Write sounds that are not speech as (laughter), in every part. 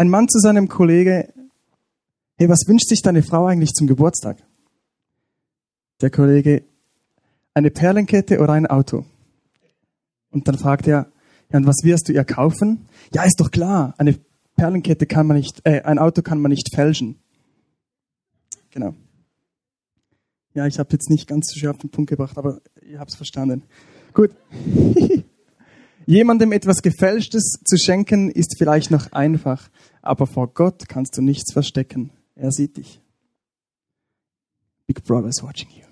Ein Mann zu seinem Kollege, hey, was wünscht sich deine Frau eigentlich zum Geburtstag? Der Kollege, eine Perlenkette oder ein Auto? Und dann fragt er, ja, und was wirst du ihr kaufen? Ja, ist doch klar, eine Perlenkette kann man nicht, äh, ein Auto kann man nicht fälschen. Genau. Ja, ich habe jetzt nicht ganz so schön auf den Punkt gebracht, aber ihr habt es verstanden. Gut. (laughs) Jemandem etwas Gefälschtes zu schenken ist vielleicht noch einfach, aber vor Gott kannst du nichts verstecken. Er sieht dich. Big Brother is watching you.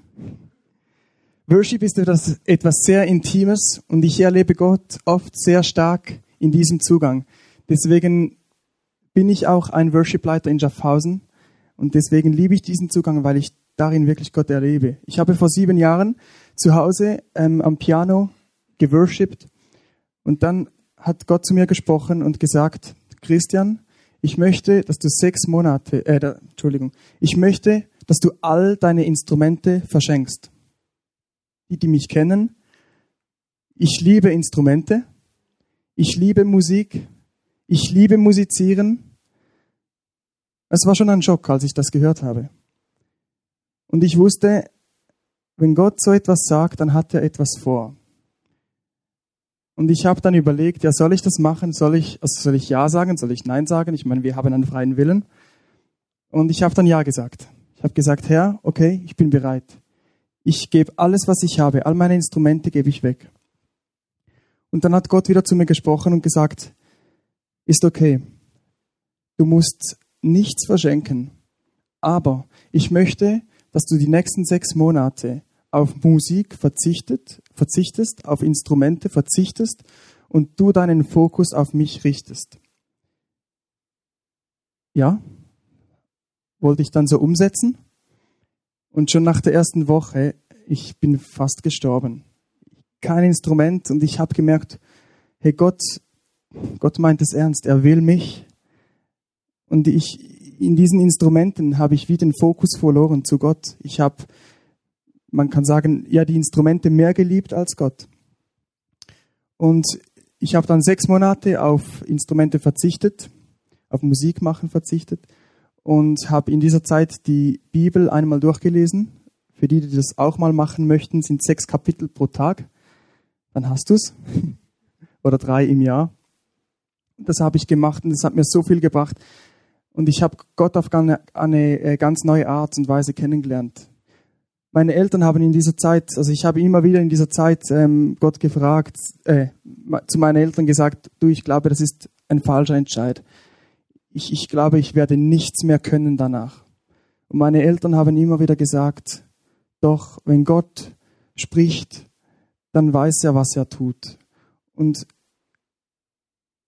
Worship ist etwas, etwas sehr Intimes und ich erlebe Gott oft sehr stark in diesem Zugang. Deswegen bin ich auch ein Worship-Leiter in Schaffhausen und deswegen liebe ich diesen Zugang, weil ich darin wirklich Gott erlebe. Ich habe vor sieben Jahren zu Hause ähm, am Piano geworshipped und dann hat Gott zu mir gesprochen und gesagt, Christian, ich möchte, dass du sechs Monate, äh, Entschuldigung, ich möchte, dass du all deine Instrumente verschenkst die, die mich kennen. Ich liebe Instrumente. Ich liebe Musik. Ich liebe Musizieren. Es war schon ein Schock, als ich das gehört habe. Und ich wusste, wenn Gott so etwas sagt, dann hat er etwas vor. Und ich habe dann überlegt, ja, soll ich das machen? Soll ich, also soll ich Ja sagen? Soll ich Nein sagen? Ich meine, wir haben einen freien Willen. Und ich habe dann Ja gesagt. Ich habe gesagt, Herr, okay, ich bin bereit. Ich gebe alles, was ich habe, all meine Instrumente gebe ich weg. Und dann hat Gott wieder zu mir gesprochen und gesagt, ist okay, du musst nichts verschenken, aber ich möchte, dass du die nächsten sechs Monate auf Musik verzichtet, verzichtest, auf Instrumente verzichtest und du deinen Fokus auf mich richtest. Ja, wollte ich dann so umsetzen. Und schon nach der ersten Woche, ich bin fast gestorben. Kein Instrument und ich habe gemerkt, hey Gott, Gott meint es ernst, er will mich. Und ich, in diesen Instrumenten habe ich wie den Fokus verloren zu Gott. Ich habe, man kann sagen, ja, die Instrumente mehr geliebt als Gott. Und ich habe dann sechs Monate auf Instrumente verzichtet, auf Musik machen verzichtet und habe in dieser Zeit die Bibel einmal durchgelesen. Für die, die das auch mal machen möchten, sind sechs Kapitel pro Tag. Dann hast du's. (laughs) Oder drei im Jahr. Das habe ich gemacht und das hat mir so viel gebracht. Und ich habe Gott auf eine, eine äh, ganz neue Art und Weise kennengelernt. Meine Eltern haben in dieser Zeit, also ich habe immer wieder in dieser Zeit ähm, Gott gefragt, äh, zu meinen Eltern gesagt, du, ich glaube, das ist ein falscher Entscheid ich, ich glaube, ich werde nichts mehr können danach. Und meine Eltern haben immer wieder gesagt, doch wenn Gott spricht, dann weiß er, was er tut. Und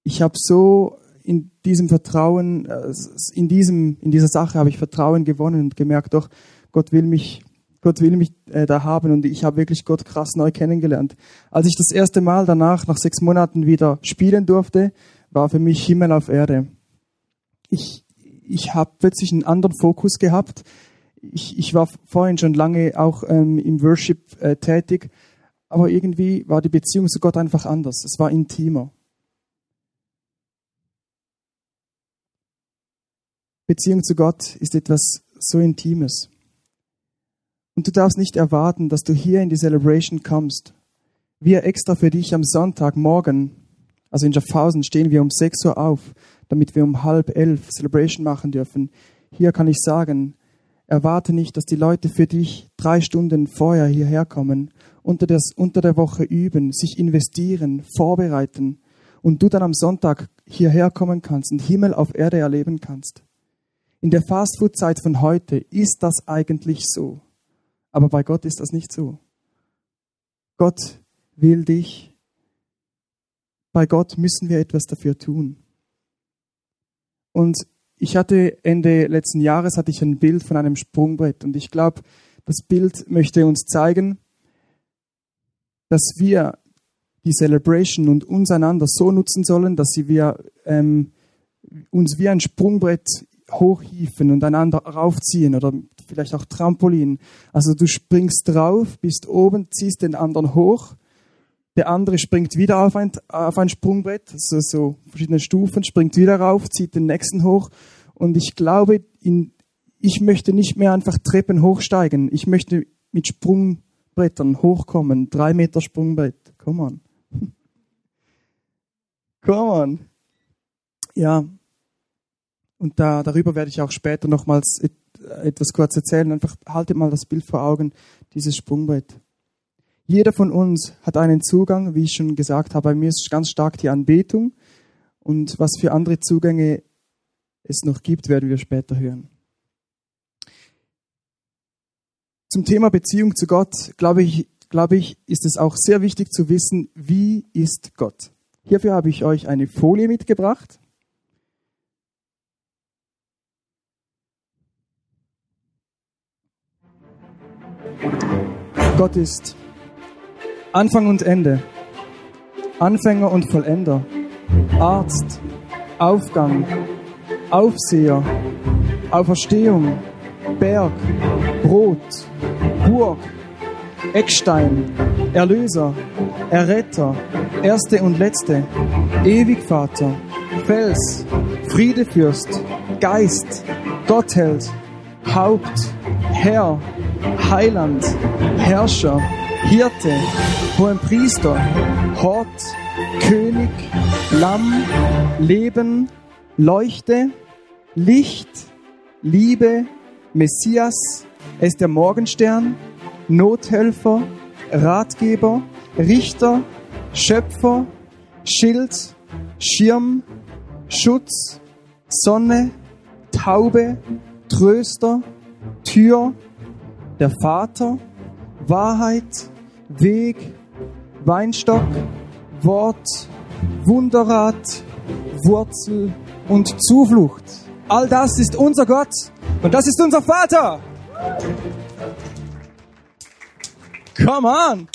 ich habe so in diesem Vertrauen, äh, in, diesem, in dieser Sache habe ich Vertrauen gewonnen und gemerkt, doch, Gott will mich, Gott will mich äh, da haben und ich habe wirklich Gott krass neu kennengelernt. Als ich das erste Mal danach, nach sechs Monaten wieder spielen durfte, war für mich Himmel auf Erde ich, ich habe plötzlich einen anderen Fokus gehabt. Ich, ich war vorhin schon lange auch ähm, im Worship äh, tätig, aber irgendwie war die Beziehung zu Gott einfach anders. Es war intimer. Beziehung zu Gott ist etwas so Intimes. Und du darfst nicht erwarten, dass du hier in die Celebration kommst. Wir extra für dich am Sonntagmorgen, also in Schaffhausen, stehen wir um 6 Uhr auf, damit wir um halb elf Celebration machen dürfen. Hier kann ich sagen, erwarte nicht, dass die Leute für dich drei Stunden vorher hierher kommen, unter, das, unter der Woche üben, sich investieren, vorbereiten und du dann am Sonntag hierher kommen kannst und Himmel auf Erde erleben kannst. In der Fastfood-Zeit von heute ist das eigentlich so. Aber bei Gott ist das nicht so. Gott will dich. Bei Gott müssen wir etwas dafür tun. Und ich hatte Ende letzten Jahres hatte ich ein Bild von einem Sprungbrett und ich glaube, das Bild möchte uns zeigen, dass wir die Celebration und uns einander so nutzen sollen, dass sie wir ähm, uns wie ein Sprungbrett hochhieven und einander raufziehen oder vielleicht auch Trampolin. Also du springst drauf, bist oben, ziehst den anderen hoch, Der andere springt wieder auf ein, auf ein Sprungbrett, also so verschiedene Stufen, springt wieder rauf, zieht den nächsten hoch. Und ich glaube, in, ich möchte nicht mehr einfach Treppen hochsteigen. Ich möchte mit Sprungbrettern hochkommen. Drei Meter Sprungbrett. Come on. (laughs) Come on. Ja. Und da, darüber werde ich auch später nochmals etwas kurz erzählen. Einfach haltet mal das Bild vor Augen, dieses Sprungbrett. Jeder von uns hat einen Zugang, wie ich schon gesagt habe. Bei mir ist ganz stark die Anbetung. Und was für andere Zugänge es noch gibt, werden wir später hören. Zum Thema Beziehung zu Gott, glaube ich, glaube ich, ist es auch sehr wichtig zu wissen, wie ist Gott. Hierfür habe ich euch eine Folie mitgebracht. Gott ist Anfang und Ende, Anfänger und Vollender, Arzt, Aufgang, Aufseher, Auferstehung, Berg, Brot, Burg, Eckstein, Erlöser, Erretter, Erste und Letzte, Ewigvater, Fels, Friedefürst, Geist, Gottheld, Haupt, Herr, Heiland, Herrscher, Hirte, Hohenpriester, Hort, König, Lamm, Leben, Leuchte, Licht, Liebe, Messias, er ist der Morgenstern, Nothelfer, Ratgeber, Richter, Schöpfer, Schild, Schirm, Schutz, Sonne, Taube, Tröster, Tür, der Vater, Wahrheit, Weg, Weinstock, Wort, Wunderrat, Wurzel und Zuflucht. All das ist unser Gott und das ist unser Vater. Come on!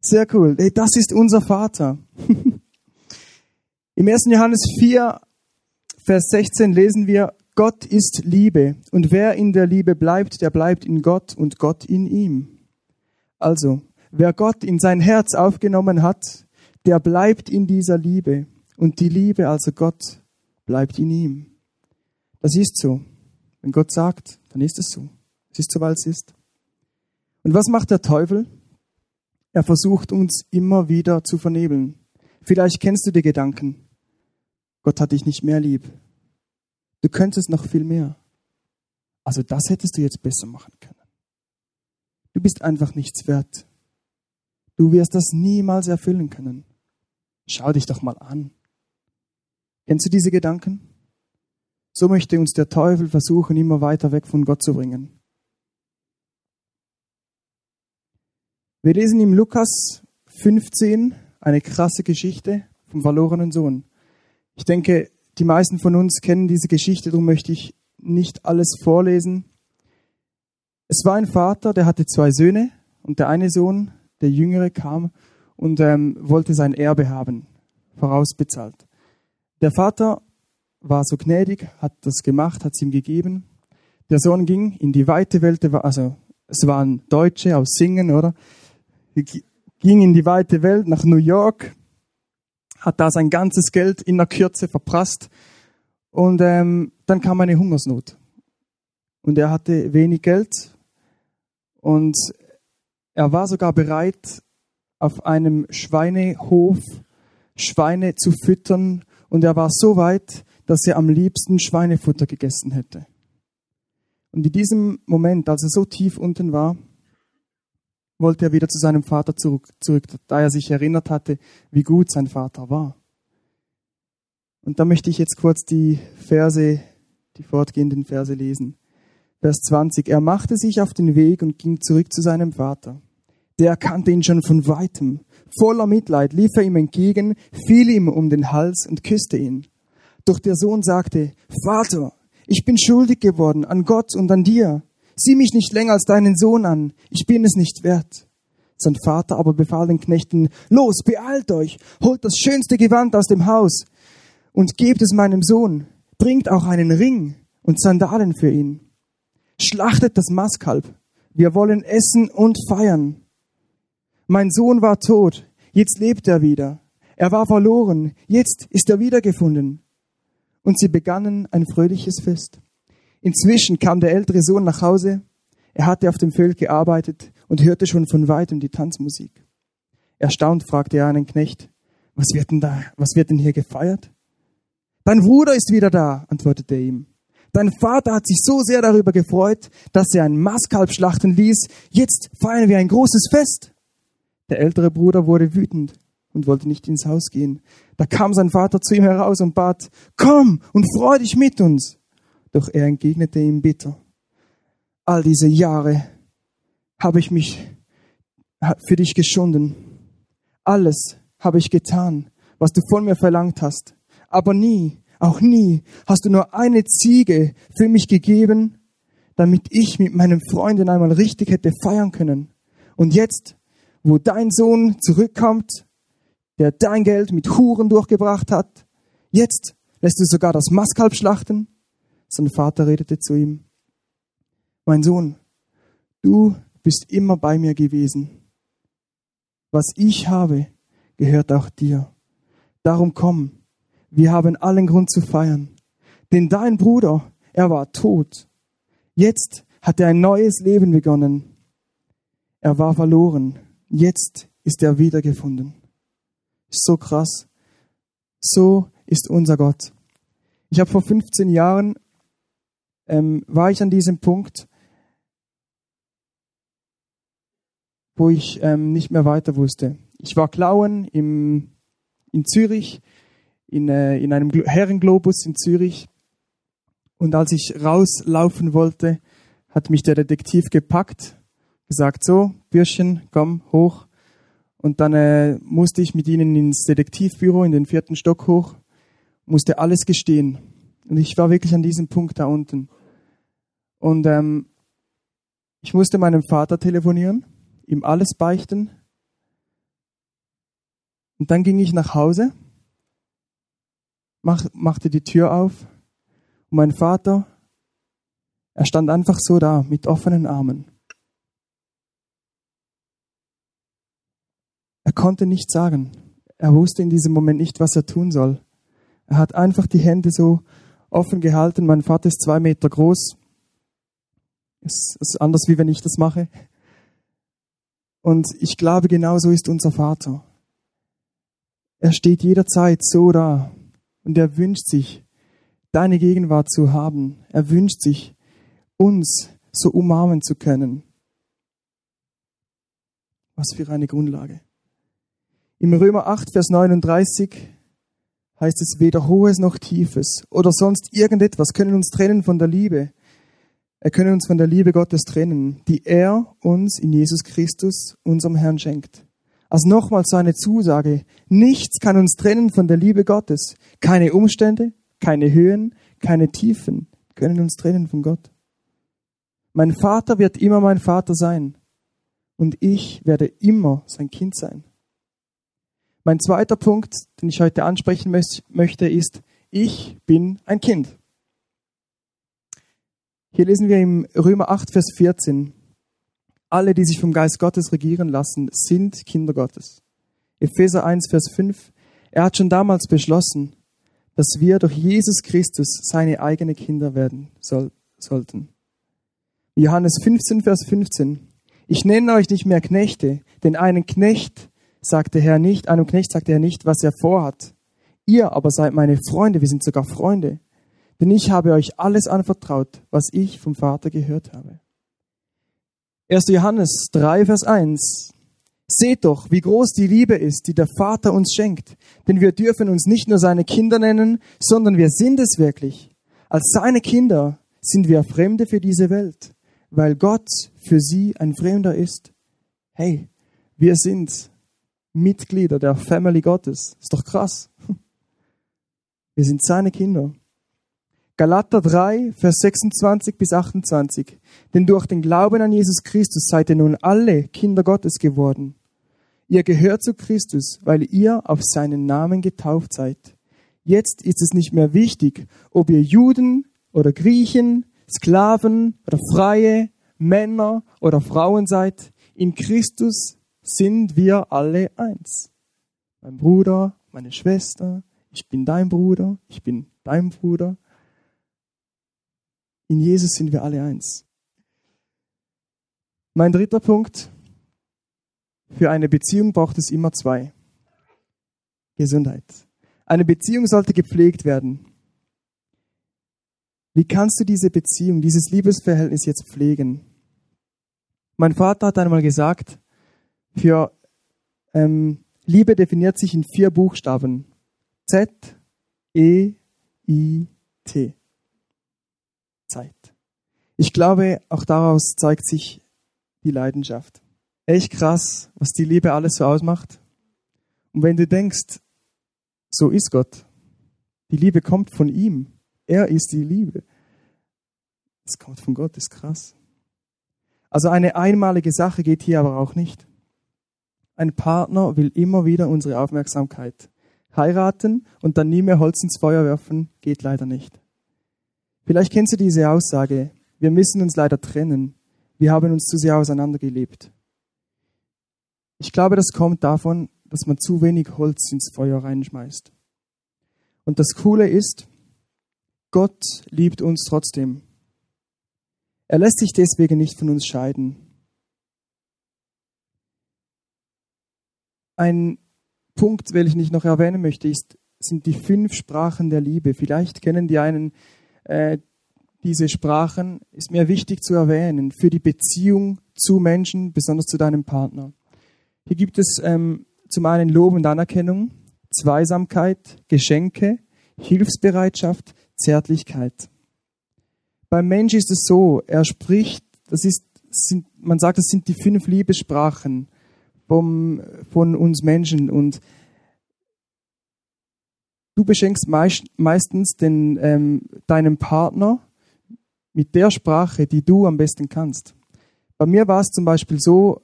Sehr cool. Hey, das ist unser Vater. (laughs) Im 1. Johannes 4, Vers 16 lesen wir, Gott ist Liebe und wer in der Liebe bleibt, der bleibt in Gott und Gott in ihm. Also, wer Gott in sein Herz aufgenommen hat, der bleibt in dieser Liebe und die Liebe, also Gott, bleibt in ihm. Das ist so. Wenn Gott sagt, dann ist es so. Es ist so, weil es ist. Und was macht der Teufel? Er versucht uns immer wieder zu vernebeln. Vielleicht kennst du die Gedanken. Gott hat dich nicht mehr lieb. Du könntest noch viel mehr. Also das hättest du jetzt besser machen können. Du bist einfach nichts wert. Du wirst das niemals erfüllen können. Schau dich doch mal an. Kennst du diese Gedanken? So möchte uns der Teufel versuchen, immer weiter weg von Gott zu bringen. Wir lesen im Lukas 15 eine krasse Geschichte vom verlorenen Sohn. Ich denke, die meisten von uns kennen diese Geschichte, darum möchte ich nicht alles vorlesen. Es war ein Vater, der hatte zwei Söhne und der eine Sohn, der Jüngere, kam und ähm, wollte sein Erbe haben, vorausbezahlt. Der Vater war so gnädig, hat das gemacht, hat es ihm gegeben. Der Sohn ging in die weite Welt, also es waren Deutsche aus Singen, oder? Ging in die weite Welt nach New York, hat da sein ganzes Geld in der Kürze verprasst und ähm, dann kam eine Hungersnot. Und er hatte wenig Geld und er war sogar bereit, auf einem Schweinehof Schweine zu füttern und er war so weit, dass er am liebsten Schweinefutter gegessen hätte. Und in diesem Moment, als er so tief unten war, wollte er wieder zu seinem Vater zurück, zurück, da er sich erinnert hatte, wie gut sein Vater war. Und da möchte ich jetzt kurz die Verse, die fortgehenden Verse lesen. Vers 20. Er machte sich auf den Weg und ging zurück zu seinem Vater. Der kannte ihn schon von weitem. Voller Mitleid lief er ihm entgegen, fiel ihm um den Hals und küsste ihn. Doch der Sohn sagte, Vater, ich bin schuldig geworden an Gott und an dir. Sieh mich nicht länger als deinen Sohn an, ich bin es nicht wert. Sein Vater aber befahl den Knechten, los, beeilt euch, holt das schönste Gewand aus dem Haus und gebt es meinem Sohn, bringt auch einen Ring und Sandalen für ihn. Schlachtet das Mastkalb, wir wollen essen und feiern. Mein Sohn war tot, jetzt lebt er wieder. Er war verloren, jetzt ist er wiedergefunden. Und sie begannen ein fröhliches Fest. Inzwischen kam der ältere Sohn nach Hause. Er hatte auf dem Feld gearbeitet und hörte schon von weitem die Tanzmusik. Erstaunt fragte er einen Knecht, was wird denn da, was wird denn hier gefeiert? Dein Bruder ist wieder da, antwortete er ihm. Dein Vater hat sich so sehr darüber gefreut, dass er ein Mastkalb schlachten ließ. Jetzt feiern wir ein großes Fest. Der ältere Bruder wurde wütend und wollte nicht ins Haus gehen. Da kam sein Vater zu ihm heraus und bat, komm und freu dich mit uns. Doch er entgegnete ihm bitter, all diese Jahre habe ich mich für dich geschunden. Alles habe ich getan, was du von mir verlangt hast. Aber nie, auch nie hast du nur eine Ziege für mich gegeben, damit ich mit meinen Freunden einmal richtig hätte feiern können. Und jetzt, wo dein Sohn zurückkommt, der dein Geld mit Huren durchgebracht hat, jetzt lässt du sogar das Maskalb schlachten? Sein Vater redete zu ihm, mein Sohn, du bist immer bei mir gewesen. Was ich habe, gehört auch dir. Darum komm, wir haben allen Grund zu feiern. Denn dein Bruder, er war tot. Jetzt hat er ein neues Leben begonnen. Er war verloren. Jetzt ist er wiedergefunden. So krass. So ist unser Gott. Ich habe vor 15 Jahren ähm, war ich an diesem Punkt, wo ich ähm, nicht mehr weiter wusste. Ich war klauen im, in Zürich, in, äh, in einem Herrenglobus in Zürich. Und als ich rauslaufen wollte, hat mich der Detektiv gepackt, gesagt, so, Bürschchen, komm, hoch. Und dann äh, musste ich mit ihnen ins Detektivbüro in den vierten Stock hoch, musste alles gestehen. Und ich war wirklich an diesem Punkt da unten. Und ähm, ich musste meinem Vater telefonieren, ihm alles beichten. Und dann ging ich nach Hause, mach, machte die Tür auf und mein Vater, er stand einfach so da mit offenen Armen. Er konnte nichts sagen. Er wusste in diesem Moment nicht, was er tun soll. Er hat einfach die Hände so offen gehalten. Mein Vater ist zwei Meter groß, es ist anders, wie wenn ich das mache. Und ich glaube, genau so ist unser Vater. Er steht jederzeit so da und er wünscht sich, deine Gegenwart zu haben. Er wünscht sich, uns so umarmen zu können. Was für eine Grundlage. Im Römer 8, Vers 39 heißt es, weder Hohes noch Tiefes oder sonst irgendetwas können uns trennen von der Liebe, er könne uns von der Liebe Gottes trennen, die er uns in Jesus Christus, unserem Herrn, schenkt. Also nochmal so eine Zusage. Nichts kann uns trennen von der Liebe Gottes. Keine Umstände, keine Höhen, keine Tiefen können uns trennen von Gott. Mein Vater wird immer mein Vater sein. Und ich werde immer sein Kind sein. Mein zweiter Punkt, den ich heute ansprechen möchte, ist, ich bin ein Kind. Hier lesen wir im Römer 8, Vers 14. Alle, die sich vom Geist Gottes regieren lassen, sind Kinder Gottes. Epheser 1, Vers 5. Er hat schon damals beschlossen, dass wir durch Jesus Christus seine eigenen Kinder werden soll, sollten. Johannes 15, Vers 15. Ich nenne euch nicht mehr Knechte, denn einen Knecht sagt der Herr nicht, einem Knecht sagt der Herr nicht, was er vorhat. Ihr aber seid meine Freunde, wir sind sogar Freunde denn ich habe euch alles anvertraut, was ich vom Vater gehört habe. 1. Johannes 3, Vers 1. Seht doch, wie groß die Liebe ist, die der Vater uns schenkt. Denn wir dürfen uns nicht nur seine Kinder nennen, sondern wir sind es wirklich. Als seine Kinder sind wir Fremde für diese Welt, weil Gott für sie ein Fremder ist. Hey, wir sind Mitglieder der Family Gottes. Ist doch krass. (laughs) Wir sind seine Kinder. Galater 3, Vers 26 bis 28. Denn durch den Glauben an Jesus Christus seid ihr nun alle Kinder Gottes geworden. Ihr gehört zu Christus, weil ihr auf seinen Namen getauft seid. Jetzt ist es nicht mehr wichtig, ob ihr Juden oder Griechen, Sklaven oder Freie, Männer oder Frauen seid. In Christus sind wir alle eins. Mein Bruder, meine Schwester, ich bin dein Bruder, ich bin dein Bruder. In Jesus sind wir alle eins. Mein dritter Punkt. Für eine Beziehung braucht es immer zwei. Gesundheit. Eine Beziehung sollte gepflegt werden. Wie kannst du diese Beziehung, dieses Liebesverhältnis jetzt pflegen? Mein Vater hat einmal gesagt, für ähm, Liebe definiert sich in vier Buchstaben. Z, E, I, T. Zeit. Ich glaube, auch daraus zeigt sich die Leidenschaft. Echt krass, was die Liebe alles so ausmacht. Und wenn du denkst, so ist Gott, die Liebe kommt von ihm, er ist die Liebe. Das kommt von Gott, ist krass. Also eine einmalige Sache geht hier aber auch nicht. Ein Partner will immer wieder unsere Aufmerksamkeit. Heiraten und dann nie mehr Holz ins Feuer werfen, geht leider nicht. Vielleicht kennst du diese Aussage, wir müssen uns leider trennen, wir haben uns zu sehr auseinandergelebt. Ich glaube, das kommt davon, dass man zu wenig Holz ins Feuer reinschmeißt. Und das Coole ist, Gott liebt uns trotzdem. Er lässt sich deswegen nicht von uns scheiden. Ein Punkt, welchen ich noch erwähnen möchte, ist, sind die fünf Sprachen der Liebe. Vielleicht kennen die einen äh, diese Sprachen, ist mir wichtig zu erwähnen, für die Beziehung zu Menschen, besonders zu deinem Partner. Hier gibt es ähm, zum einen Lob und Anerkennung, Zweisamkeit, Geschenke, Hilfsbereitschaft, Zärtlichkeit. Beim Mensch ist es so, er spricht, das ist, sind, man sagt, das sind die fünf Liebessprachen vom, von uns Menschen und du beschenkst meist, meistens den, ähm, deinem Partner mit der Sprache, die du am besten kannst. Bei mir war es zum Beispiel so,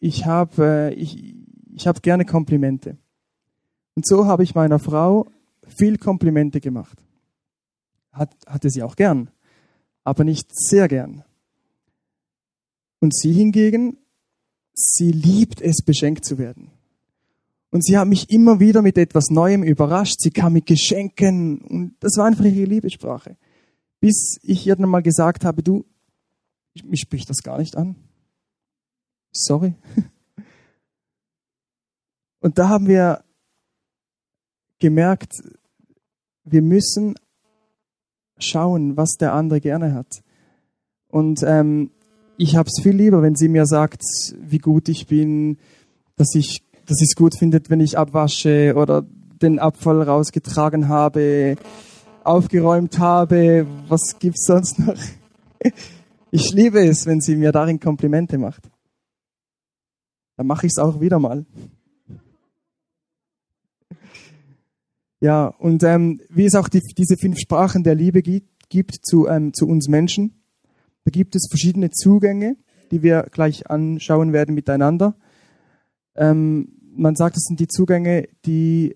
ich habe äh, ich, ich hab gerne Komplimente. Und so habe ich meiner Frau viel Komplimente gemacht. Hat, hatte sie auch gern, aber nicht sehr gern. Und sie hingegen sie liebt es, beschenkt zu werden. Und sie hat mich immer wieder mit etwas Neuem überrascht. Sie kam mit Geschenken und das war einfach ihre Liebessprache. Bis ich ihr dann mal gesagt habe, du, mich spricht das gar nicht an. Sorry. (laughs) Und da haben wir gemerkt, wir müssen schauen, was der andere gerne hat. Und ähm, ich habe es viel lieber, wenn sie mir sagt, wie gut ich bin, dass ich, dass es gut findet, wenn ich abwasche oder den Abfall rausgetragen habe, aufgeräumt habe. Was gibt's sonst noch? (laughs) Ich liebe es, wenn sie mir darin Komplimente macht. Dann mache ich es auch wieder mal. Ja, und ähm, wie es auch die, diese fünf Sprachen der Liebe gibt, gibt zu, ähm, zu uns Menschen, da gibt es verschiedene Zugänge, die wir gleich anschauen werden miteinander. Ähm, man sagt, es sind die Zugänge, die,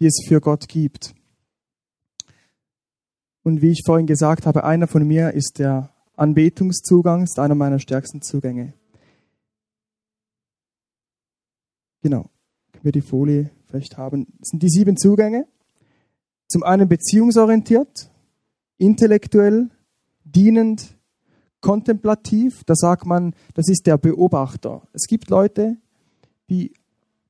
die es für Gott gibt. Und wie ich vorhin gesagt habe, einer von mir ist der Anbetungszugang, ist einer meiner stärksten Zugänge. Genau, können wir die Folie vielleicht haben. Das sind die sieben Zugänge. Zum einen beziehungsorientiert, intellektuell, dienend, kontemplativ, da sagt man, das ist der Beobachter. Es gibt Leute, die,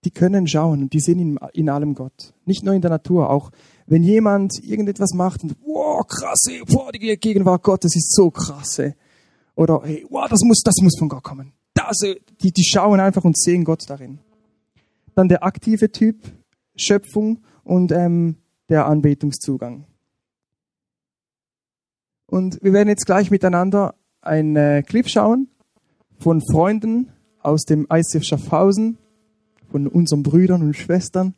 die können schauen und die sehen in, in allem Gott. Nicht nur in der Natur, auch wenn jemand irgendetwas macht und, wow, krasse, wow, die Gegenwart Gottes ist so krasse. Oder, hey, wow, das muss, das muss von Gott kommen. Das, die, die schauen einfach und sehen Gott darin. Dann der aktive Typ, Schöpfung und ähm, der Anbetungszugang. Und wir werden jetzt gleich miteinander einen äh, Clip schauen von Freunden aus dem ICF Schaffhausen, von unseren Brüdern und Schwestern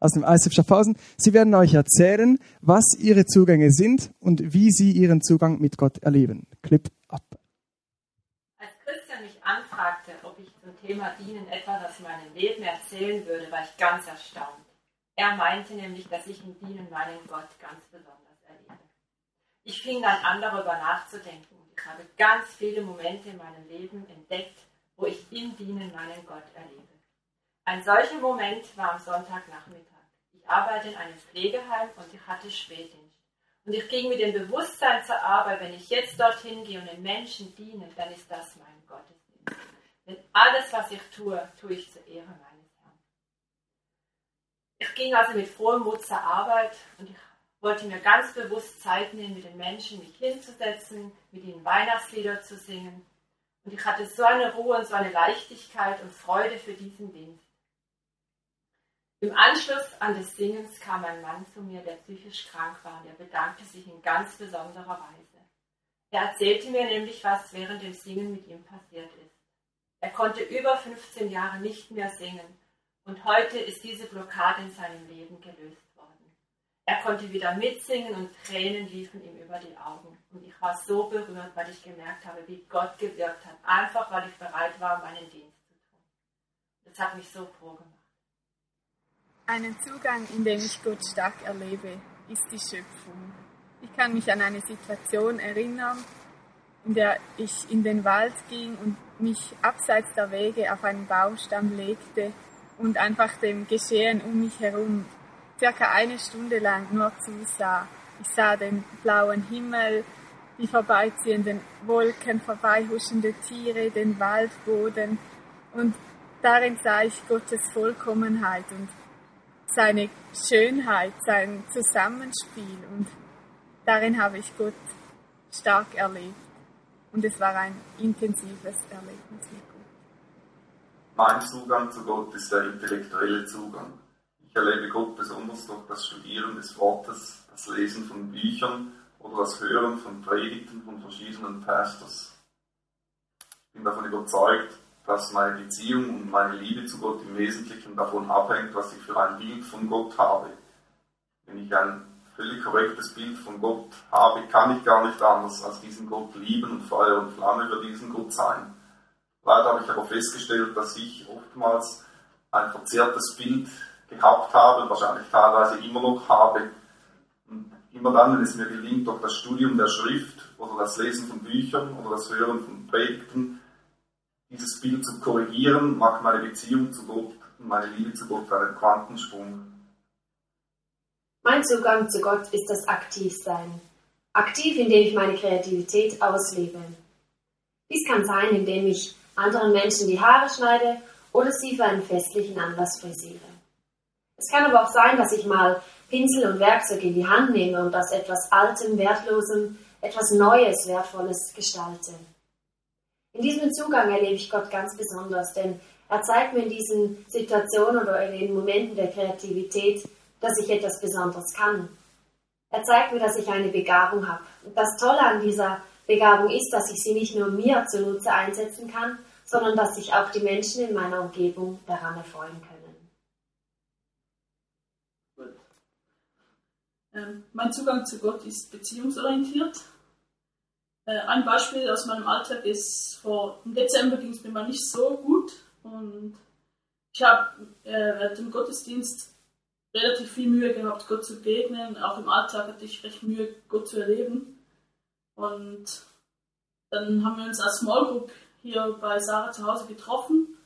aus dem ICF Schaffhausen. Sie werden euch erzählen, was ihre Zugänge sind und wie sie ihren Zugang mit Gott erleben. Clip ab. Als Christian mich anfragte, ob ich zum Thema Dienen etwas aus meinem Leben erzählen würde, war ich ganz erstaunt. Er meinte nämlich, dass ich im Dienen meinen Gott ganz besonders erlebe. Ich fing dann an, darüber nachzudenken habe ganz viele Momente in meinem Leben entdeckt, wo ich im Dienen meinen Gott erlebe. Ein solcher Moment war am Sonntagnachmittag. Ich arbeite in einem Pflegeheim und ich hatte Spätdienst. Und ich ging mit dem Bewusstsein zur Arbeit, wenn ich jetzt dorthin gehe und den Menschen diene, dann ist das mein Gottesdienst. Denn alles, was ich tue, tue ich zur Ehre meines Herrn. Ich ging also mit frohem Mut zur Arbeit und ich wollte mir ganz bewusst Zeit nehmen, mit den Menschen mich hinzusetzen, mit ihnen Weihnachtslieder zu singen. Und ich hatte so eine Ruhe und so eine Leichtigkeit und Freude für diesen Dienst. Im Anschluss an des Singens kam ein Mann zu mir, der psychisch krank war, und er bedankte sich in ganz besonderer Weise. Er erzählte mir nämlich, was während dem Singen mit ihm passiert ist. Er konnte über 15 Jahre nicht mehr singen, und heute ist diese Blockade in seinem Leben gelöst. Er konnte wieder mitsingen und Tränen liefen ihm über die Augen. Und ich war so berührt, weil ich gemerkt habe, wie Gott gewirkt hat, einfach weil ich bereit war, meinen Dienst zu tun. Das hat mich so froh gemacht. Einen Zugang, in dem ich Gott stark erlebe, ist die Schöpfung. Ich kann mich an eine Situation erinnern, in der ich in den Wald ging und mich abseits der Wege auf einen Baumstamm legte und einfach dem Geschehen um mich herum circa eine Stunde lang nur zusah. Ich sah den blauen Himmel, die vorbeiziehenden Wolken, vorbeihuschende Tiere, den Waldboden und darin sah ich Gottes Vollkommenheit und seine Schönheit, sein Zusammenspiel und darin habe ich Gott stark erlebt und es war ein intensives Erlebnis mit Gott. Mein Zugang zu Gott ist der intellektuelle Zugang. Ich erlebe Gott besonders durch das Studieren des Wortes, das Lesen von Büchern oder das Hören von Predigten von verschiedenen Pastors. Ich bin davon überzeugt, dass meine Beziehung und meine Liebe zu Gott im Wesentlichen davon abhängt, was ich für ein Bild von Gott habe. Wenn ich ein völlig korrektes Bild von Gott habe, kann ich gar nicht anders als diesen Gott lieben und Feuer und Flamme für diesen Gott sein. Leider habe ich aber festgestellt, dass ich oftmals ein verzerrtes Bild gehabt habe und wahrscheinlich teilweise immer noch habe. Und immer dann, wenn es mir gelingt, durch das Studium der Schrift oder das Lesen von Büchern oder das Hören von Predigten dieses Bild zu korrigieren, macht meine Beziehung zu Gott und meine Liebe zu Gott einen Quantensprung. Mein Zugang zu Gott ist das Aktivsein. Aktiv, indem ich meine Kreativität auslebe. Dies kann sein, indem ich anderen Menschen die Haare schneide oder sie für einen festlichen Anlass frisiere. Es kann aber auch sein, dass ich mal Pinsel und Werkzeug in die Hand nehme und aus etwas Altem, Wertlosem etwas Neues, Wertvolles gestalte. In diesem Zugang erlebe ich Gott ganz besonders, denn er zeigt mir in diesen Situationen oder in den Momenten der Kreativität, dass ich etwas Besonderes kann. Er zeigt mir, dass ich eine Begabung habe. Und das Tolle an dieser Begabung ist, dass ich sie nicht nur mir zunutze einsetzen kann, sondern dass sich auch die Menschen in meiner Umgebung daran erfreuen können. Gut. Ähm, mein Zugang zu Gott ist beziehungsorientiert. Äh, ein Beispiel aus meinem Alltag ist, vor, im Dezember ging es mir mal nicht so gut und ich habe äh, während dem Gottesdienst relativ viel Mühe gehabt, Gott zu begegnen. Auch im Alltag hatte ich recht Mühe, Gott zu erleben. Und dann haben wir uns als Small Group hier bei Sarah zu Hause getroffen.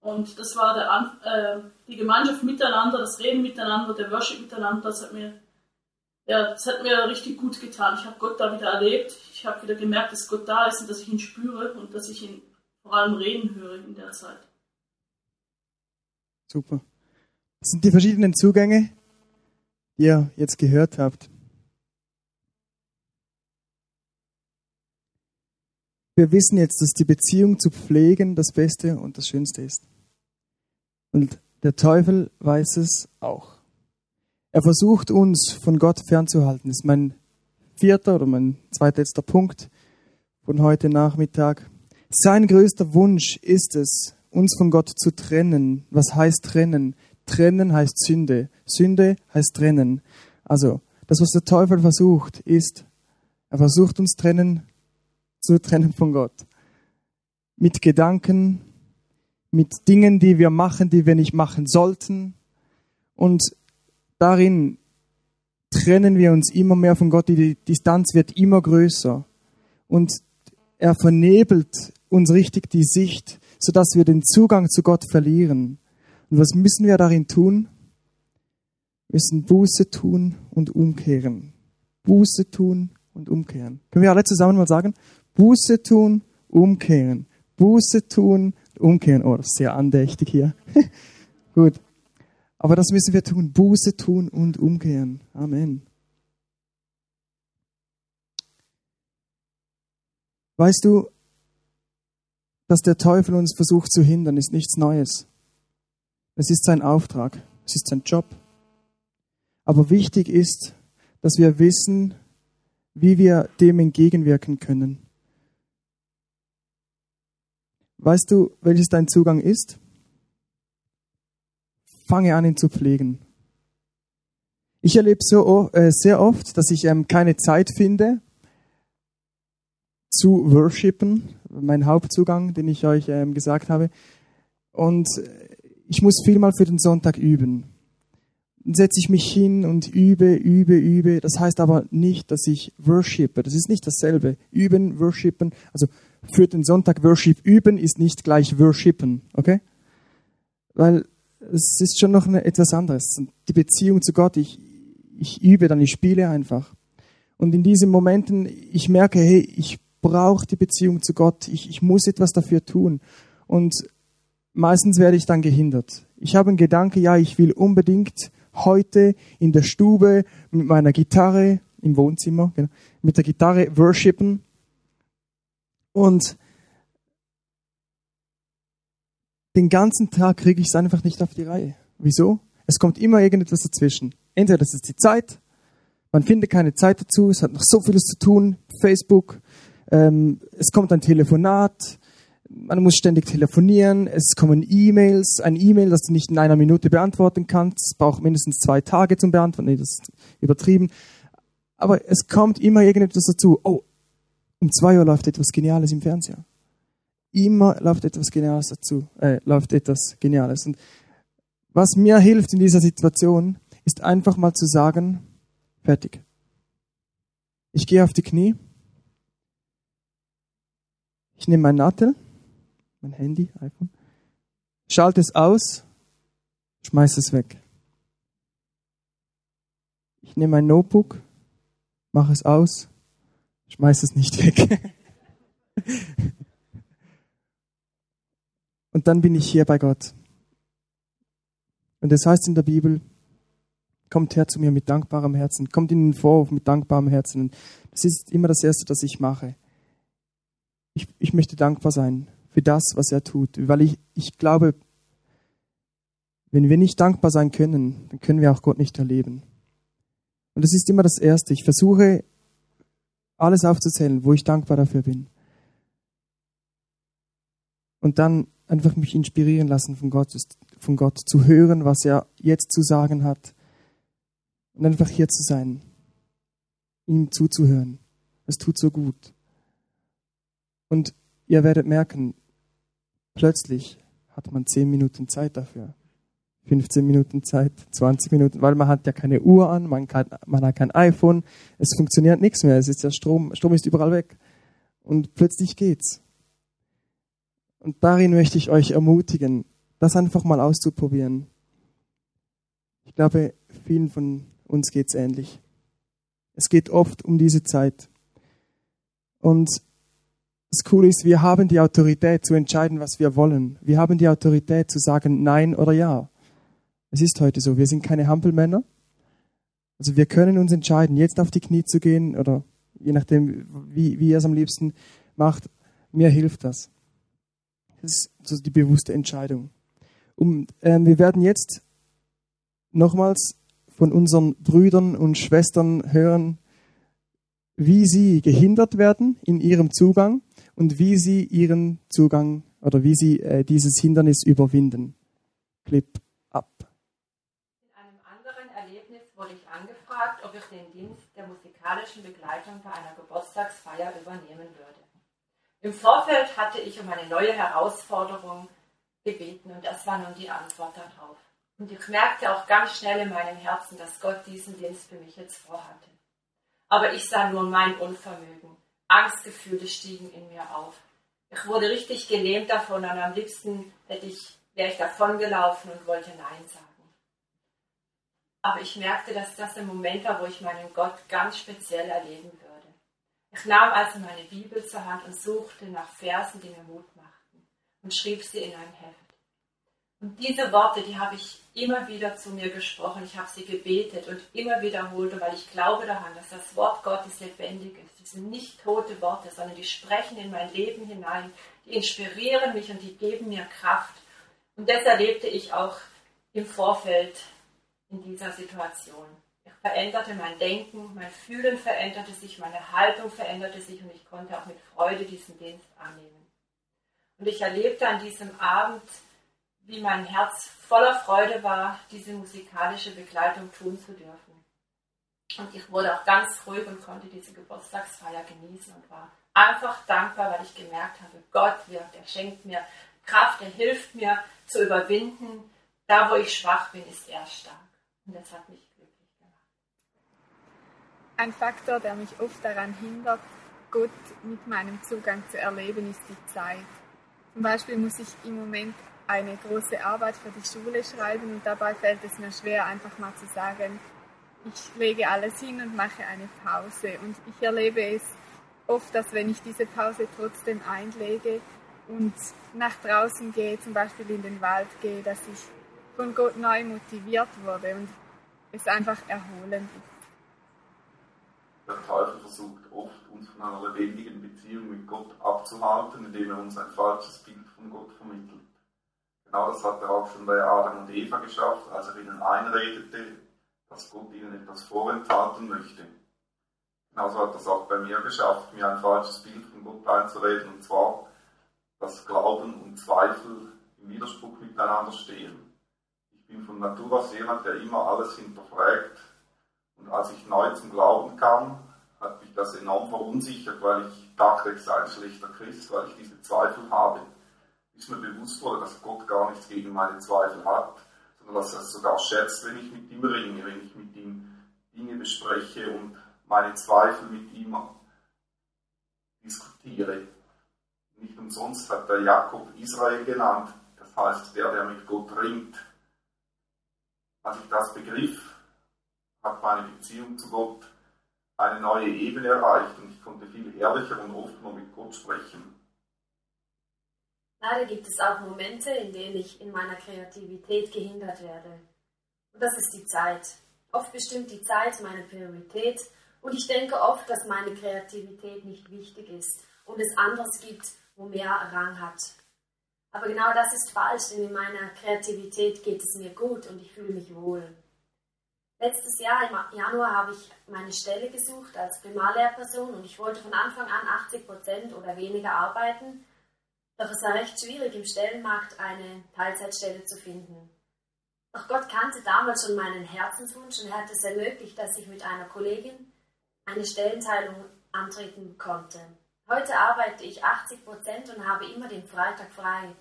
Und das war der, äh, die Gemeinschaft miteinander, das Reden miteinander, der Worship miteinander. Das hat mir ja, das hat mir richtig gut getan. Ich habe Gott da wieder erlebt. Ich habe wieder gemerkt, dass Gott da ist und dass ich ihn spüre und dass ich ihn vor allem reden höre in der Zeit. Super. Das sind die verschiedenen Zugänge, die ihr jetzt gehört habt. Wir wissen jetzt, dass die Beziehung zu pflegen das Beste und das Schönste ist. Und der Teufel weiß es auch. Er versucht uns von Gott fernzuhalten. Das ist mein vierter oder mein zweitletzter Punkt von heute Nachmittag. Sein größter Wunsch ist es, uns von Gott zu trennen. Was heißt trennen? Trennen heißt Sünde. Sünde heißt trennen. Also, das, was der Teufel versucht, ist, er versucht uns trennen, zu trennen von Gott. Mit Gedanken, mit Dingen, die wir machen, die wir nicht machen sollten. Und darin trennen wir uns immer mehr von Gott, die Distanz wird immer größer und er vernebelt uns richtig die Sicht, sodass wir den Zugang zu Gott verlieren. Und was müssen wir darin tun? Wir müssen Buße tun und umkehren. Buße tun und umkehren. Können wir alle zusammen mal sagen? Buße tun, umkehren. Buße tun, umkehren. Oh, das ist sehr andächtig hier. (laughs) Gut. Aber das müssen wir tun. Buße tun und umkehren. Amen. Weißt du, dass der Teufel uns versucht zu hindern, ist nichts Neues. Es ist sein Auftrag, es ist sein Job. Aber wichtig ist, dass wir wissen, wie wir dem entgegenwirken können. Weißt du, welches dein Zugang ist? Fange an, ihn zu pflegen. Ich erlebe so, äh, sehr oft, dass ich ähm, keine Zeit finde, zu worshipen, mein Hauptzugang, den ich euch ähm, gesagt habe. Und ich muss viel mal für den Sonntag üben. Dann setze ich mich hin und übe, übe, übe. Das heißt aber nicht, dass ich worshipe. Das ist nicht dasselbe. Üben, worshipen. Also für den Sonntag Worship üben ist nicht gleich worshipen. Okay? Weil es ist schon noch etwas anderes. Die Beziehung zu Gott, ich, ich übe dann, ich spiele einfach. Und in diesen Momenten, ich merke, hey, ich brauche die Beziehung zu Gott. Ich, ich muss etwas dafür tun. Und meistens werde ich dann gehindert. Ich habe einen Gedanke, ja, ich will unbedingt heute in der Stube mit meiner Gitarre im Wohnzimmer, genau, mit der Gitarre worshipen. Und den ganzen Tag kriege ich es einfach nicht auf die Reihe. Wieso? Es kommt immer irgendetwas dazwischen. Entweder das ist die Zeit, man findet keine Zeit dazu, es hat noch so vieles zu tun, Facebook, ähm, es kommt ein Telefonat, man muss ständig telefonieren, es kommen E-Mails, ein E-Mail, das du nicht in einer Minute beantworten kannst, es braucht mindestens zwei Tage zum Beantworten, nee, das ist übertrieben. Aber es kommt immer irgendetwas dazu. Oh, um zwei Uhr läuft etwas Geniales im Fernseher. Immer läuft etwas Geniales dazu, äh, läuft etwas Geniales. Und was mir hilft in dieser Situation, ist einfach mal zu sagen, fertig. Ich gehe auf die Knie ich nehme mein Nattel, mein Handy, iPhone, schalte es aus, schmeiße es weg. Ich nehme mein Notebook, mache es aus, schmeiße es nicht (laughs) weg. Und dann bin ich hier bei Gott. Und das heißt in der Bibel, kommt her zu mir mit dankbarem Herzen, kommt in den Vorhof mit dankbarem Herzen. Und das ist immer das Erste, das ich mache ich, ich möchte dankbar sein für das, was er tut, weil ich, ich glaube, wenn wir nicht dankbar sein können, dann können wir auch Gott nicht erleben. Und das ist immer das Erste. Ich versuche, alles aufzuzählen, wo ich dankbar dafür bin. Und dann einfach mich inspirieren lassen von Gott, von Gott zu hören, was er jetzt zu sagen hat. Und einfach hier zu sein, ihm zuzuhören. Es tut so gut. Und ihr werdet merken, plötzlich hat man 10 Minuten Zeit dafür. 15 Minuten Zeit, 20 Minuten, weil man hat ja keine Uhr an, man, kann, man hat kein iPhone, es funktioniert nichts mehr, es ist ja Strom, Strom ist überall weg. Und plötzlich geht's. Und darin möchte ich euch ermutigen, das einfach mal auszuprobieren. Ich glaube, vielen von uns geht's ähnlich. Es geht oft um diese Zeit. Und das Coole ist, wir haben die Autorität zu entscheiden, was wir wollen. Wir haben die Autorität zu sagen Nein oder Ja. Es ist heute so. Wir sind keine Hampelmänner. Also wir können uns entscheiden, jetzt auf die Knie zu gehen oder je nachdem, wie, wie ihr es am liebsten macht. Mir hilft das. Das ist so die bewusste Entscheidung. Um, ähm, wir werden jetzt nochmals von unseren Brüdern und Schwestern hören, wie sie gehindert werden in ihrem Zugang und wie sie ihren Zugang oder wie sie äh, dieses Hindernis überwinden. Clip ab. In einem anderen Erlebnis wurde ich angefragt, ob ich den Dienst der musikalischen Begleitung bei einer Geburtstagsfeier übernehmen würde. Im Vorfeld hatte ich um eine neue Herausforderung gebeten und das war nun die Antwort darauf. Und ich merkte auch ganz schnell in meinem Herzen, dass Gott diesen Dienst für mich jetzt vorhatte. Aber ich sah nur mein Unvermögen Angstgefühle stiegen in mir auf. Ich wurde richtig gelähmt davon und am liebsten hätte ich, wäre ich davongelaufen und wollte Nein sagen. Aber ich merkte, dass das ein Moment war, wo ich meinen Gott ganz speziell erleben würde. Ich nahm also meine Bibel zur Hand und suchte nach Versen, die mir Mut machten und schrieb sie in ein Heft. Und diese Worte, die habe ich immer wieder zu mir gesprochen. Ich habe sie gebetet und immer wiederholt, weil ich glaube daran, dass das Wort Gottes lebendig ist. Das sind nicht tote Worte, sondern die sprechen in mein Leben hinein, die inspirieren mich und die geben mir Kraft. Und das erlebte ich auch im Vorfeld in dieser Situation. Veränderte mein Denken, mein Fühlen veränderte sich, meine Haltung veränderte sich und ich konnte auch mit Freude diesen Dienst annehmen. Und ich erlebte an diesem Abend, wie mein Herz voller Freude war, diese musikalische Begleitung tun zu dürfen. Und ich wurde auch ganz ruhig und konnte diese Geburtstagsfeier genießen und war einfach dankbar, weil ich gemerkt habe, Gott wirkt, er schenkt mir Kraft, er hilft mir zu überwinden. Da, wo ich schwach bin, ist er stark. Und das hat mich. Ein Faktor, der mich oft daran hindert, Gott mit meinem Zugang zu erleben, ist die Zeit. Zum Beispiel muss ich im Moment eine große Arbeit für die Schule schreiben und dabei fällt es mir schwer, einfach mal zu sagen, ich lege alles hin und mache eine Pause. Und ich erlebe es oft, dass wenn ich diese Pause trotzdem einlege und nach draußen gehe, zum Beispiel in den Wald gehe, dass ich von Gott neu motiviert wurde und es einfach erholend ist. Der Teufel versucht oft, uns von einer lebendigen Beziehung mit Gott abzuhalten, indem er uns ein falsches Bild von Gott vermittelt. Genau das hat er auch schon bei Adam und Eva geschafft, als er ihnen einredete, dass Gott ihnen etwas vorenthalten möchte. Genauso hat es auch bei mir geschafft, mir ein falsches Bild von Gott einzureden, und zwar, dass Glauben und Zweifel im Widerspruch miteinander stehen. Ich bin von Natur aus jemand, der immer alles hinterfragt. Als ich neu zum Glauben kam, hat mich das enorm verunsichert, weil ich dachte, ich sei ein schlechter Christ, weil ich diese Zweifel habe ist mir bewusst wurde, dass Gott gar nichts gegen meine Zweifel hat, sondern dass er es sogar schätzt, wenn ich mit ihm ringe, wenn ich mit ihm Dinge bespreche und meine Zweifel mit ihm diskutiere. Nicht umsonst hat der Jakob Israel genannt, das heißt der, der mit Gott ringt. Als ich das begriff, hat meine Beziehung zu Gott eine neue Ebene erreicht und ich konnte viel ehrlicher und offener mit Gott sprechen. Leider gibt es auch Momente, in denen ich in meiner Kreativität gehindert werde. Und das ist die Zeit. Oft bestimmt die Zeit meine Priorität und ich denke oft, dass meine Kreativität nicht wichtig ist und es anderes gibt, wo mehr Rang hat. Aber genau das ist falsch, denn in meiner Kreativität geht es mir gut und ich fühle mich wohl. Letztes Jahr im Januar habe ich meine Stelle gesucht als Primarlehrperson und ich wollte von Anfang an 80 Prozent oder weniger arbeiten doch es war recht schwierig, im Stellenmarkt eine Teilzeitstelle zu finden. Doch Gott kannte damals schon meinen Herzenswunsch und er hat es ermöglicht, dass ich mit einer Kollegin eine Stellenteilung antreten konnte. Heute arbeite ich 80 Prozent und habe immer den Freitag frei.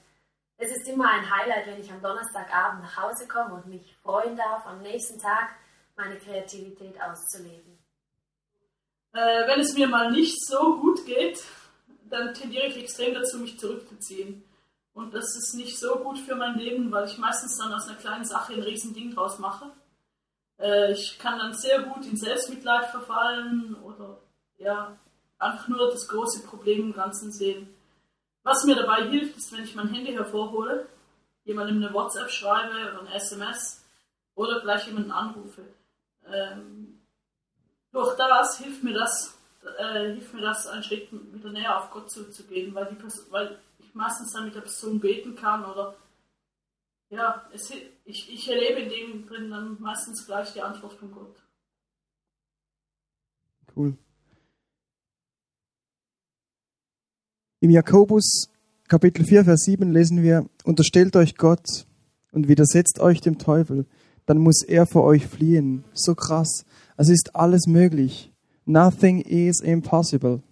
Es ist immer ein Highlight, wenn ich am Donnerstagabend nach Hause komme und mich freuen darf, am nächsten Tag meine Kreativität auszuleben. Äh, wenn es mir mal nicht so gut geht, dann tendiere ich extrem dazu, mich zurückzuziehen. Und das ist nicht so gut für mein Leben, weil ich meistens dann aus einer kleinen Sache ein Riesending draus mache. Äh, ich kann dann sehr gut in Selbstmitleid verfallen oder ja, einfach nur das große Problem im Ganzen sehen. Was mir dabei hilft, ist, wenn ich mein Handy hervorhole, jemandem eine WhatsApp schreibe oder eine SMS oder gleich jemanden anrufe. Ähm, durch das hilft mir das, äh, hilft mir das, einen Schritt wieder näher auf Gott zuzugehen, weil, die Person, weil ich meistens dann mit der Person beten kann oder ja, es, ich, ich erlebe in dem drin dann meistens gleich die Antwort von Gott. Cool. Im Jakobus Kapitel 4, Vers 7 lesen wir, unterstellt euch Gott und widersetzt euch dem Teufel, dann muss er vor euch fliehen. So krass. Also ist alles möglich. Nothing is impossible.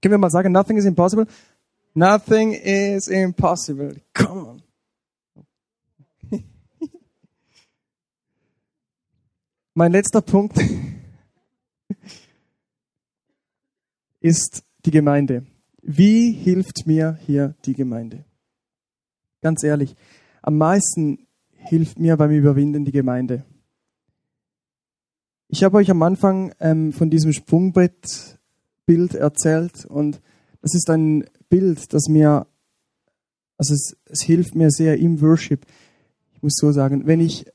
Können wir mal sagen, nothing is impossible? Nothing is impossible. Come on. (laughs) mein letzter Punkt (laughs) ist die Gemeinde. Wie hilft mir hier die Gemeinde? Ganz ehrlich, am meisten hilft mir beim Überwinden die Gemeinde. Ich habe euch am Anfang ähm, von diesem Sprungbrettbild erzählt und das ist ein Bild, das mir, also es, es hilft mir sehr im Worship. Ich muss so sagen, wenn ich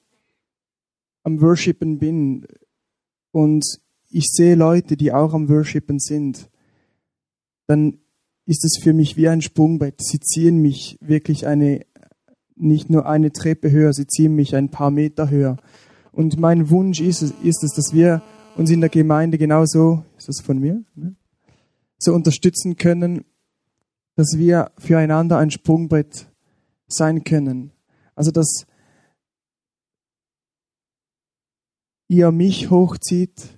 am Worshipen bin und ich sehe Leute, die auch am Worshipen sind, dann ist es für mich wie ein Sprungbrett. Sie ziehen mich wirklich eine, nicht nur eine Treppe höher, sie ziehen mich ein paar Meter höher. Und mein Wunsch ist es, ist es dass wir uns in der Gemeinde genauso, ist das von mir, so unterstützen können, dass wir füreinander ein Sprungbrett sein können. Also, dass ihr mich hochzieht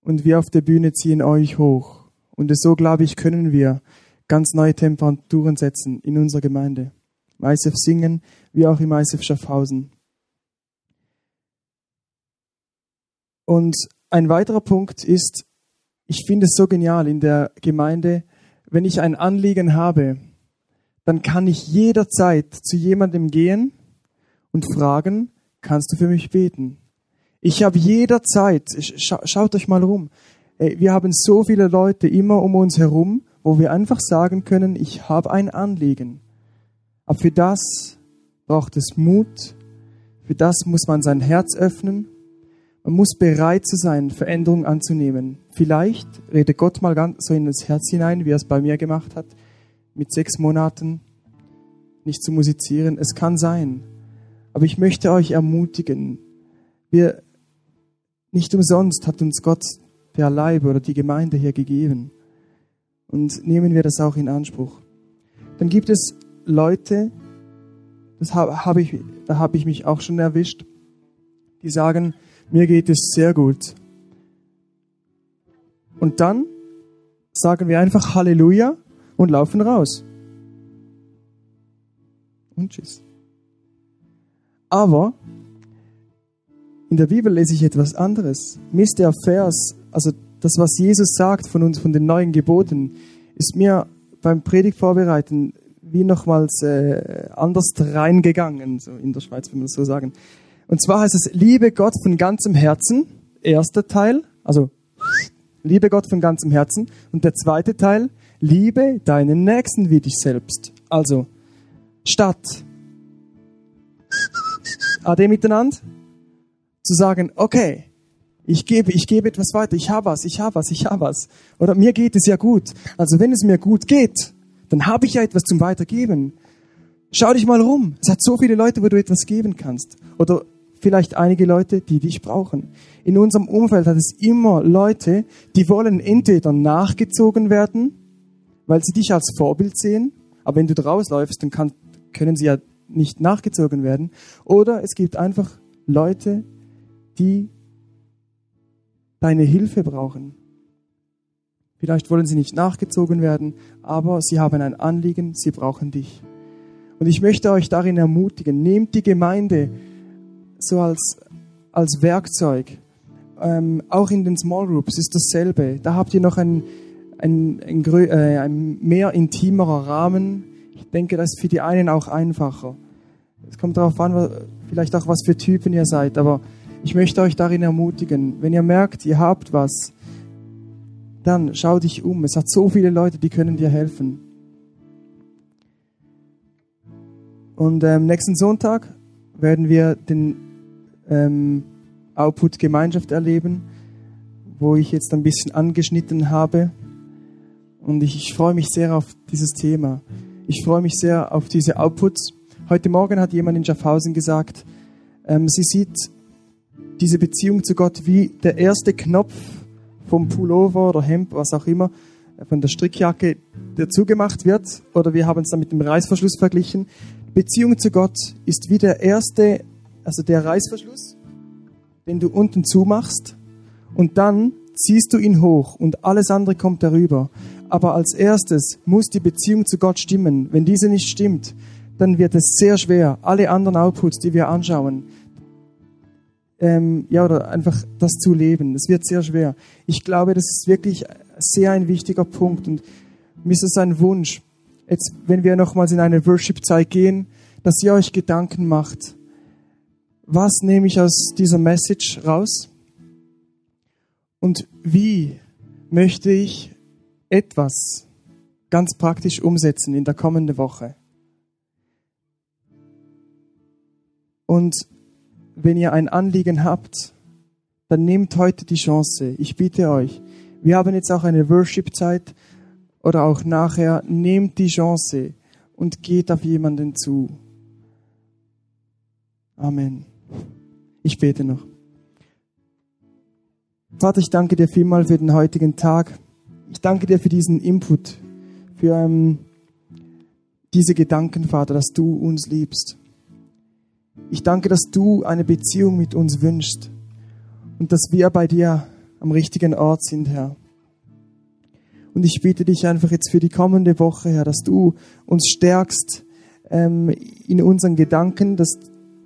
und wir auf der Bühne ziehen euch hoch. Und so, glaube ich, können wir ganz neue Temperaturen setzen in unserer Gemeinde. Im ISF singen, wie auch im ISF Schaffhausen. Und ein weiterer Punkt ist, ich finde es so genial in der Gemeinde, wenn ich ein Anliegen habe, dann kann ich jederzeit zu jemandem gehen und fragen, kannst du für mich beten? Ich habe jederzeit, schaut euch mal rum, wir haben so viele Leute immer um uns herum, wo wir einfach sagen können, ich habe ein Anliegen. Aber für das braucht es Mut, für das muss man sein Herz öffnen, man muss bereit zu sein, Veränderung anzunehmen. Vielleicht redet Gott mal ganz so in das Herz hinein, wie er es bei mir gemacht hat, mit sechs Monaten nicht zu musizieren. Es kann sein. Aber ich möchte euch ermutigen, wir, nicht umsonst hat uns Gott der Leib oder die Gemeinde hier gegeben. Und nehmen wir das auch in Anspruch. Dann gibt es Leute, das habe ich, da habe ich mich auch schon erwischt, die sagen, mir geht es sehr gut. Und dann sagen wir einfach Halleluja und laufen raus. Und tschüss. Aber in der Bibel lese ich etwas anderes. Mir der Vers, also das, was Jesus sagt von uns, von den neuen Geboten, ist mir beim Predigt vorbereiten wie nochmals äh, anders reingegangen, so in der Schweiz, wenn man das so sagen. Und zwar heißt es, liebe Gott von ganzem Herzen, erster Teil, also liebe Gott von ganzem Herzen. Und der zweite Teil, liebe deinen Nächsten wie dich selbst. Also, statt Ade miteinander, zu sagen, okay, ich gebe, ich gebe etwas weiter, ich habe was, ich habe was, ich habe was. Oder mir geht es ja gut. Also wenn es mir gut geht, dann habe ich ja etwas zum Weitergeben. Schau dich mal rum. Es hat so viele Leute, wo du etwas geben kannst. Oder vielleicht einige Leute, die dich brauchen. In unserem Umfeld hat es immer Leute, die wollen entweder nachgezogen werden, weil sie dich als Vorbild sehen, aber wenn du draus läufst, dann kann, können sie ja nicht nachgezogen werden. Oder es gibt einfach Leute, die deine Hilfe brauchen. Vielleicht wollen sie nicht nachgezogen werden, aber sie haben ein Anliegen, sie brauchen dich. Und ich möchte euch darin ermutigen, nehmt die Gemeinde so als, als Werkzeug. Ähm, auch in den Small Groups ist dasselbe. Da habt ihr noch ein, ein, ein, äh, ein mehr intimerer Rahmen. Ich denke, das ist für die einen auch einfacher. Es kommt darauf an, vielleicht auch was für Typen ihr seid, aber ich möchte euch darin ermutigen, wenn ihr merkt, ihr habt was, dann schau dich um. Es hat so viele Leute, die können dir helfen. Und ähm, nächsten Sonntag werden wir den ähm, Output Gemeinschaft erleben, wo ich jetzt ein bisschen angeschnitten habe. Und ich, ich freue mich sehr auf dieses Thema. Ich freue mich sehr auf diese Outputs. Heute Morgen hat jemand in Schaffhausen gesagt, ähm, sie sieht diese Beziehung zu Gott wie der erste Knopf vom Pullover oder Hemd, was auch immer, von der Strickjacke, der zugemacht wird. Oder wir haben es dann mit dem Reißverschluss verglichen. Beziehung zu Gott ist wie der erste, also der Reißverschluss, den du unten zumachst. Und dann ziehst du ihn hoch und alles andere kommt darüber. Aber als erstes muss die Beziehung zu Gott stimmen. Wenn diese nicht stimmt, dann wird es sehr schwer, alle anderen Outputs, die wir anschauen, ähm, ja, oder einfach das zu leben. Das wird sehr schwer. Ich glaube, das ist wirklich sehr ein wichtiger Punkt. Und Mir ist es ein Wunsch, jetzt, wenn wir nochmals in eine Worship-Zeit gehen, dass ihr euch Gedanken macht, was nehme ich aus dieser Message raus? Und wie möchte ich etwas ganz praktisch umsetzen in der kommenden Woche? Und wenn ihr ein Anliegen habt, dann nehmt heute die Chance. Ich bitte euch, wir haben jetzt auch eine Worship-Zeit oder auch nachher, nehmt die Chance und geht auf jemanden zu. Amen. Ich bete noch. Vater, ich danke dir vielmal für den heutigen Tag. Ich danke dir für diesen Input, für ähm, diese Gedanken, Vater, dass du uns liebst. Ich danke, dass du eine Beziehung mit uns wünschst und dass wir bei dir am richtigen Ort sind, Herr. Und ich bitte dich einfach jetzt für die kommende Woche, Herr, dass du uns stärkst ähm, in unseren Gedanken, dass,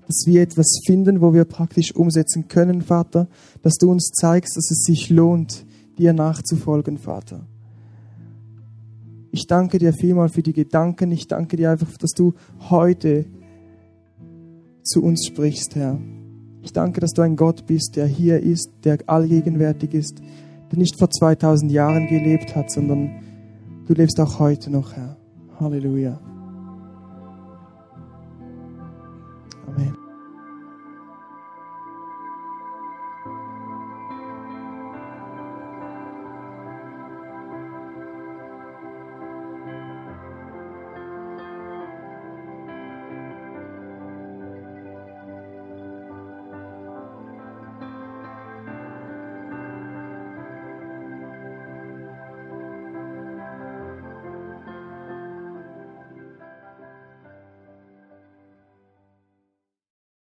dass wir etwas finden, wo wir praktisch umsetzen können, Vater, dass du uns zeigst, dass es sich lohnt, dir nachzufolgen, Vater. Ich danke dir vielmal für die Gedanken. Ich danke dir einfach, dass du heute zu uns sprichst, Herr. Ich danke, dass du ein Gott bist, der hier ist, der allgegenwärtig ist, der nicht vor 2000 Jahren gelebt hat, sondern du lebst auch heute noch, Herr. Halleluja.